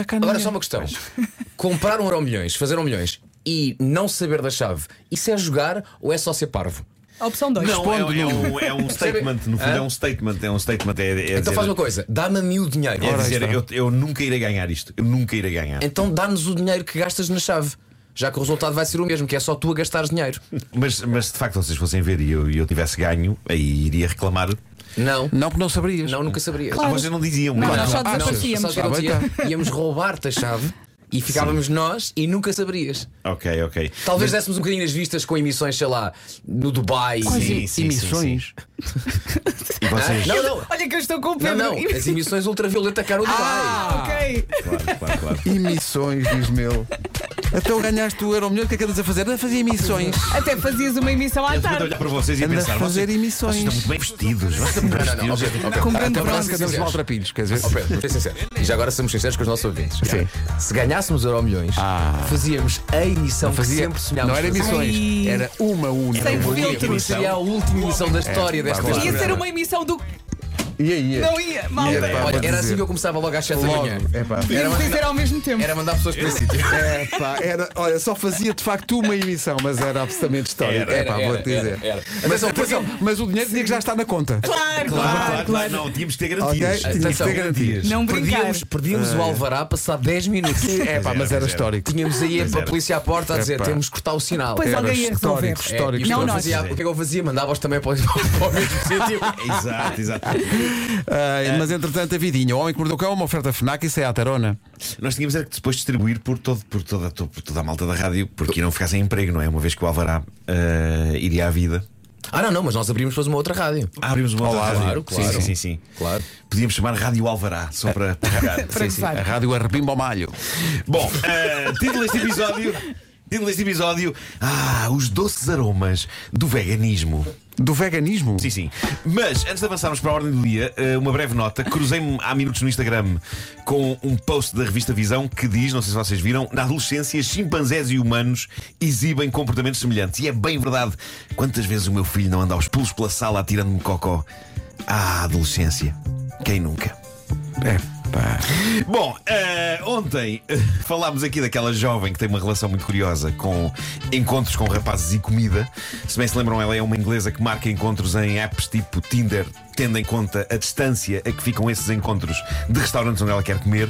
Sacaninha. Agora só uma questão: comprar um euro milhões, fazer um milhões e não saber da chave, isso é jogar ou é só ser parvo? Opção 2. Não, é, é um, é um statement, no fundo é um statement, é um statement. É, é Então dizer, faz uma coisa: dá-me a mim o dinheiro. é Ora, dizer, eu, eu nunca irei ganhar isto. Eu nunca irei ganhar. Então dá-nos o dinheiro que gastas na chave. Já que o resultado vai ser o mesmo, que é só tu a gastares dinheiro. Mas, mas de facto, vocês fossem ver e eu, e eu tivesse ganho, aí iria reclamar. Não, Não, porque não saberias. não, nunca saberias. Ah, vocês não diziam. Não, Claro. nós só Ah, não. desaparecíamos. O Ah, bem, acontecia? Íamos roubar-te a chave e ficávamos nós e nunca saberias. Ok, ok. Talvez dessemos um bocadinho as vistas com emissões, sei lá, no Dubai. Sim, sim, Emissões. E vocês. Não, não. Olha que eu estou com o Não, Pedro. não, as emissões ultravioleta cá no Dubai. Ah, ok. Claro, claro, claro. Emissões, diz meu. Até o ganhaste o euro milhão, o que é que andas a fazer? Anda a fazer emissões. Até fazias uma emissão à Eu tarde. olhar para vocês e Anda a pensar, fazer vocês, emissões. vocês estão muito bem vestidos. Vocês estão muito bem Não, não, não, vestidos. ok, ok. Com grande Até Então, parece vamos que ser andamos sinceros. maltrapilhos, quer dizer? Ó Pedro, vou ser sincero. E já agora somos sinceros com os nossos ouvintes. é, Sim. Se ganhássemos Euro Milhões, Ah. fazíamos a emissão que Fazia, sempre sonhámos. não era fazer. emissões, Ai. era uma única. Sem Uma filtro. Porque seria a última emissão da história desta. Ia ser uma emissão do. E aí? Não ia, malta. Ia, pá, Olha, era dizer. assim que eu começava logo às 7 da manhã. é pá. Era, dizer ao mesmo tempo. era mandar pessoas para esse sítio. É, pá, era, olha, só fazia de facto uma emissão, mas era absolutamente histórico. Era, é pá, era, vou-te era, dizer. era. Mas, Atenção, atenção, mas o dinheiro tinha que já estar na conta. Claro, Claro, claro. Não, tínhamos que ter Ok? garantias. Tinha que Atenção. ter garantias. Não brincar. Perdíamos, perdíamos o Alvará passado 10 minutos. É pá, mas era histórico. Tínhamos aí a polícia à porta a dizer: Epá. temos que cortar o sinal. Pois Era alguém ia resolver. histórico, histórico. É, e o que Não eu nós. fazia- O que é que eu fazia? Mandava-os também para, o- para o mesmo sítio. Exato, exato. Ah, mas entretanto, a vidinha, o homem que mordeu o cão, é uma oferta FNAC, isso é a tarona. Nós tínhamos era que depois distribuir por, todo, por, toda, por toda a malta da rádio, porque não ficar sem emprego, não é? Uma vez que o Alvará eh, iria à vida. Ah, não, não, mas nós abrimos depois uma outra rádio. Ah, abrimos uma outra Olá, rádio. claro, claro. Sim, sim, sim, sim. Claro. Podíamos chamar Rádio Alvará, só para. Para gozar. A rádio arrebimba ao malho. Bom, eh, título deste episódio. Título deste episódio. Ah, os doces aromas do veganismo. Do veganismo? Sim, sim. Mas antes de avançarmos para a ordem do dia, eh, uma breve nota. Cruzei-me há minutos no Instagram com um post da revista Visão que diz: não sei se vocês viram, na adolescência, chimpanzés e humanos exibem comportamentos semelhantes. E é bem verdade. Quantas vezes o meu filho não anda aos pulos pela sala atirando-me cocó? Ah, adolescência. Quem nunca? É pá. Bom, eh, ontem eh, falámos aqui daquela jovem que tem uma relação muito curiosa com encontros com rapazes e comida. Se bem se lembram, ela é uma inglesa que marca encontros em apps tipo Tinder, tendo em conta a distância a que ficam esses encontros de restaurantes onde ela quer comer.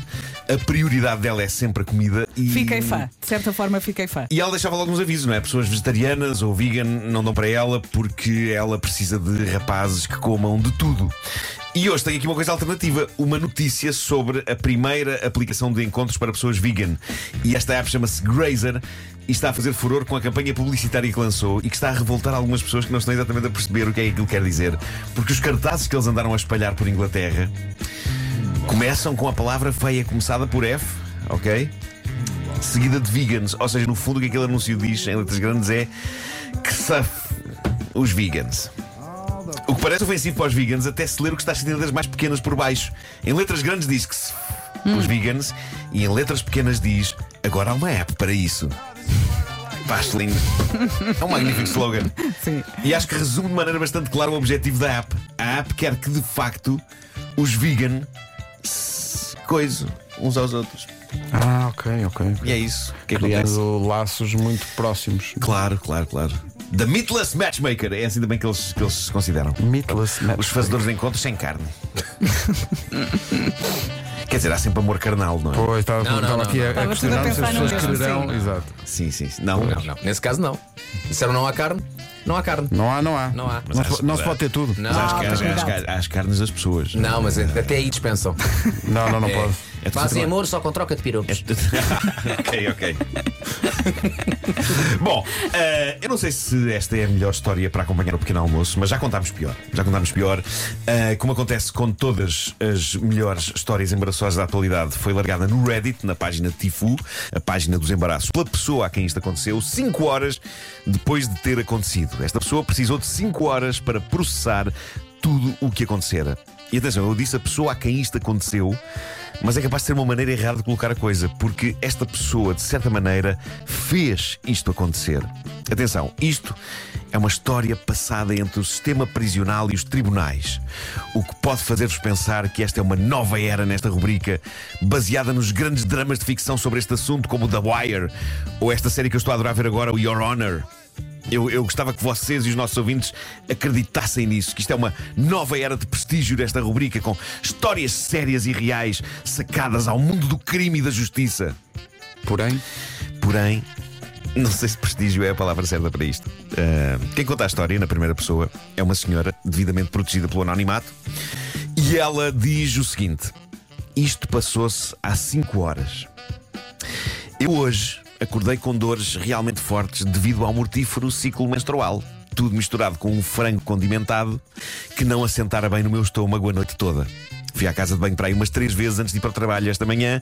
A prioridade dela é sempre a comida e. Fiquei fã. De certa forma, fiquei fã. E ela deixava logo uns avisos, não é? Pessoas vegetarianas ou vegan não dão para ela porque ela precisa de rapazes que comam de tudo. E hoje tenho aqui uma coisa alternativa: uma notícia sobre a primeira aplicação de encontros para pessoas vegan. E esta app chama-se Grazer e está a fazer furor com a campanha publicitária que lançou e que está a revoltar algumas pessoas que não estão exatamente a perceber o que é que aquilo quer dizer. Porque os cartazes que eles andaram a espalhar por Inglaterra começam com a palavra feia começada por F, ok? seguida de vegans. Ou seja, no fundo, o que aquele anúncio diz em letras grandes é que saf os vegans. O que parece ofensivo para os vegans, até se ler o que está escrito em letras mais pequenas por baixo. Em letras grandes diz que se os vegans, e em letras pequenas diz agora há uma app para isso. Pá, lindo. É um magnífico slogan. Sim. E acho que resume de maneira bastante clara o objetivo da app. A app quer que de facto os vegan se coisem uns aos outros. Ah, ok, ok. E é isso que acontece. Criando laços muito próximos. Claro, claro, claro. The Meatless Matchmaker é assim também que eles, que eles se consideram. Meatless match. Os fazedores de encontros sem carne. Quer dizer, há sempre amor carnal, não é? Pois, estava, Não, não, estava não, aqui não. a, a questionar se as pessoas quererão. sim. Exato. Sim, sim. sim. Não, Não, não. Nesse caso, não. Disseram não há carne, não há carne. Não há, não há. Não há. Não, se- não se pode ter tudo. Não, Mas há as, há as- cuidado. há as- há as carnes das pessoas. não, mas até aí dispensam. Não, não, não É. pode. É Fazem amor só com troca de pirocos. ok, ok. Bom, eh, eu não sei se esta é a melhor história para acompanhar o pequeno almoço, mas já contámos pior. Já contámos pior. Eh, como acontece com todas as melhores histórias embaraçosas da atualidade, foi largada no Reddit, na página Tifu, a página dos embaraços, pela pessoa a quem isto aconteceu, 5 horas depois de ter acontecido. Esta pessoa precisou de 5 horas para processar tudo o que acontecera. E atenção, eu disse a pessoa a quem isto aconteceu, mas é capaz de ser uma maneira errada de colocar a coisa, porque esta pessoa, de certa maneira, fez isto acontecer. Atenção, isto É uma história passada entre o sistema prisional e os tribunais. O que pode fazer-vos pensar que esta é uma nova era nesta rubrica, baseada nos grandes dramas de ficção sobre este assunto, como The Wire, ou esta série que eu estou a adorar ver agora, o Your Honor. Eu, eu gostava que vocês e os nossos ouvintes acreditassem nisso, que isto é uma nova era de prestígio desta rubrica, com histórias sérias e reais sacadas ao mundo do crime e da justiça. Porém, Porém, não sei se prestígio é a palavra certa para isto. Ah, quem conta a história na primeira pessoa é uma senhora devidamente protegida pelo anonimato e ela diz o seguinte: Isto passou-se há 5 horas. Eu hoje acordei com dores realmente fortes devido ao mortífero ciclo menstrual. Tudo misturado com um frango condimentado que não assentara bem no meu estômago a noite toda. Fui à casa de banho para aí umas três vezes antes de ir para o trabalho esta manhã.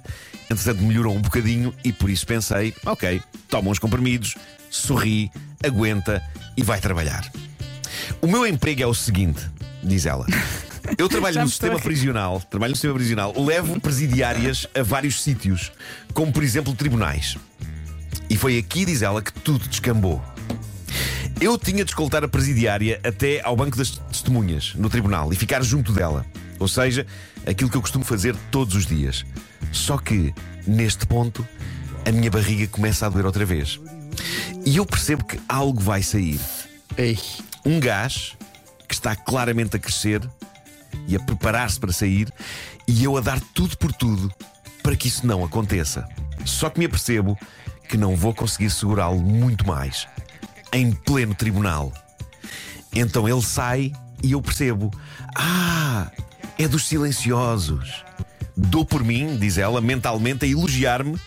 Entretanto, melhorou um bocadinho e por isso pensei: ok, toma uns comprimidos, sorri, aguenta e vai trabalhar. O meu emprego é o seguinte, diz ela. Eu trabalho no sistema prisional, trabalho no sistema prisional, levo presidiárias a vários sítios, como por exemplo tribunais. E foi aqui, diz ela, que tudo descambou. Eu tinha de escoltar a presidiária até ao banco das testemunhas, no tribunal, e ficar junto dela. Ou seja, aquilo que eu costumo fazer todos os dias. Só que, neste ponto, a minha barriga começa a doer outra vez. E eu percebo que algo vai sair. ei, Um gás que está claramente a crescer e a preparar-se para sair, e eu a dar tudo por tudo para que isso não aconteça. Só que me apercebo que não vou conseguir segurá-lo muito mais. Em pleno tribunal. Então ele sai e eu percebo: Ah, é dos silenciosos. Dou por mim, diz ela, mentalmente a elogiar-me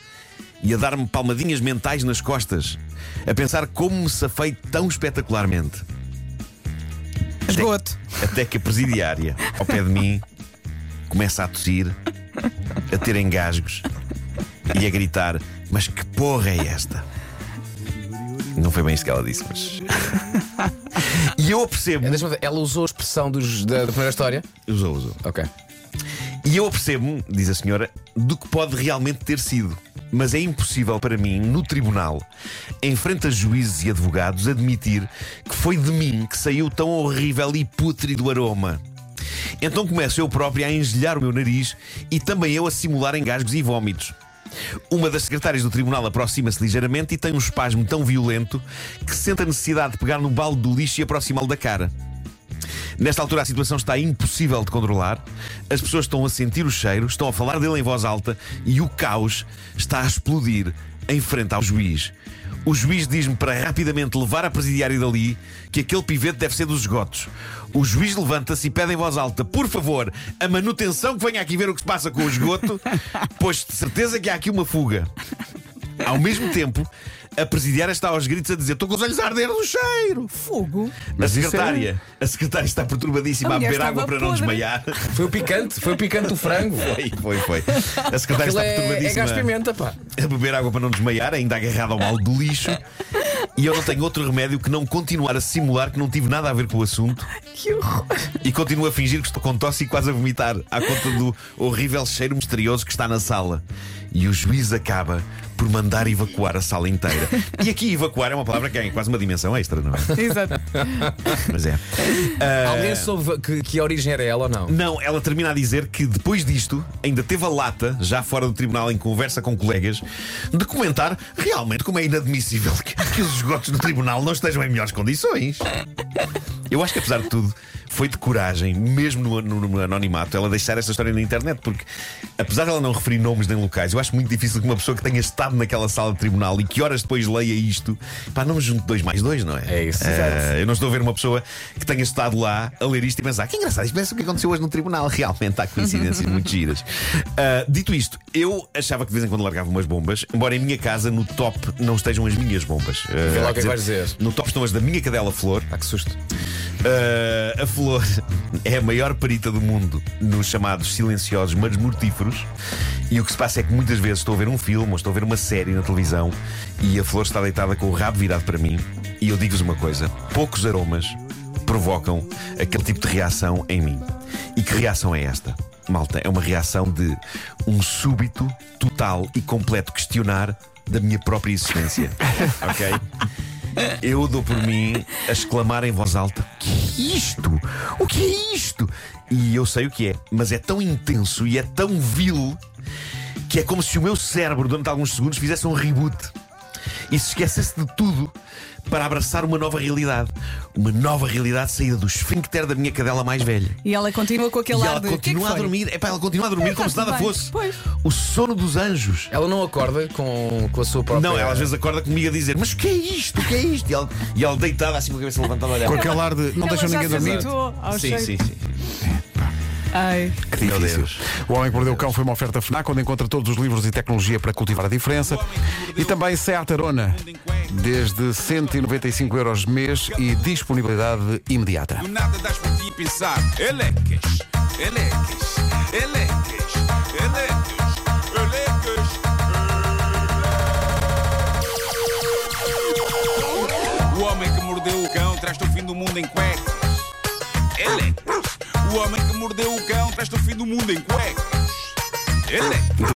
e a dar-me palmadinhas mentais nas costas, a pensar como me safei tão espetacularmente. Esgoto. Até que a presidiária, ao pé de mim, começa a tossir, a ter engasgos e a gritar: Mas que porra é esta? Não foi bem isso que ela disse, mas. E eu apercebo. Deixa-me ver, ela usou a expressão dos- da, da primeira história. Usou, usou. Ok. E eu apercebo-me, diz a senhora, do que pode realmente ter sido. Mas é impossível para mim, no tribunal, em frente a juízes e advogados, admitir que foi de mim que saiu tão horrível e pútrido aroma. Então começo eu próprio a engelhar o meu nariz e também eu a simular engasgos e vômitos. Uma das secretárias do tribunal aproxima-se ligeiramente e tem um espasmo tão violento que sente a necessidade de pegar no balde do lixo e aproximá-lo da cara. Nesta altura a situação está impossível de controlar. As pessoas estão a sentir o cheiro, estão a falar dele em voz alta e o caos está a explodir em frente ao juiz. O juiz diz-me para rapidamente levar a presidiária dali que aquele pivete deve ser dos esgotos. O juiz levanta-se e pede em voz alta, por favor, a manutenção que venha aqui ver o que se passa com o esgoto, pois de certeza que há aqui uma fuga. Ao mesmo tempo, a presidiária está aos gritos a dizer: Estou com os olhos a arder do cheiro. Fogo. A é- secretária, a secretária está perturbadíssima A a beber água para não podre. desmaiar. Foi o picante, foi o picante do frango. Foi, foi, foi. A secretária Aquilo está é, é perturbadíssima gás pimenta, pá. a beber água para não desmaiar, ainda agarrada ao mal do lixo. E eu não tenho outro remédio que não continuar a simular que não tive nada a ver com o assunto Que horror. e continuo a fingir que estou com tosse e quase a vomitar à conta do horrível cheiro misterioso que está na sala. E o juiz acaba por mandar evacuar a sala inteira. E aqui evacuar é uma palavra que é quase uma dimensão extra, não é? Exato. Mas é. Ah, Alguém soube que, que a origem era ela ou não? Não, ela termina a dizer que depois disto ainda teve a lata, já fora do tribunal, em conversa com colegas, de comentar realmente como é inadmissível que, que os esgotos do tribunal não estejam em melhores condições. Eu acho que apesar de tudo, foi de coragem, mesmo no, no- no anonimato, ela deixar essa história na internet, porque apesar dela não referir nomes nem locais, eu acho muito difícil que uma pessoa que tenha estado naquela sala de tribunal e que horas depois leia isto, pá, não me junte dois mais dois, não é? É isso, exato. eu não estou a ver uma pessoa que tenha estado lá a ler isto e pensar que engraçado, isto parece o que aconteceu hoje no tribunal. Realmente há coincidências muito giras. Ah, dito isto, eu achava que de vez em quando largava umas bombas, embora em minha casa no top não estejam as minhas bombas. Ah, Vê lá o que é que vais dizer. No top estão as da minha cadela Flor. Ah, que susto. Ah, a Flor é a maior perita do mundo nos chamados silenciosos, mas mortíferos. E o que se passa é que muitas vezes estou a ver um filme ou estou a ver uma série na televisão e a Flor está deitada com o rabo virado para mim. E eu digo-vos uma coisa: poucos aromas provocam aquele tipo de reação em mim. E que reação é esta? Malta, é uma reação de um súbito, total e completo questionar da minha própria existência. ok? eu dou por mim a exclamar em voz alta: que é isto? O que é isto? E eu sei o que é, mas é tão intenso e é tão vil que é como se o meu cérebro, durante alguns segundos, fizesse um reboot e se esquecesse de tudo para abraçar uma nova realidade. Uma nova realidade saída do esfíncter da minha cadela mais velha. E ela continua com aquele E ar ela de. "O que é que continua a foi?" dormir. Epá, ela continua a dormir É, como se tá nada bem. fosse. Pois. O sono dos anjos. Ela não acorda com, com a sua própria. Não, ela às vezes acorda comigo a dizer: Mas o que é isto? O que é isto? E ela, e ela deitada assim com a cabeça levantada a olhar. Com aquele ar de não Ela deixam já ninguém dormir. Sim, cheiro. sim, sim. Ai. Que Meu difícil. Deus. O Homem que Mordeu o Cão foi uma oferta FNAC, onde encontra todos os livros e tecnologia para cultivar a diferença. E também Seat Arona, desde 195 euros mês e disponibilidade imediata. Do nada das por ti pensar. Elecas, elecas, elecas, elecas, elecas. O homem que mordeu o cão traz-te o fim do mundo em cuecas. Elecas. Homem que mordeu o cão traz-te o fim do mundo em cuecas. Elecas.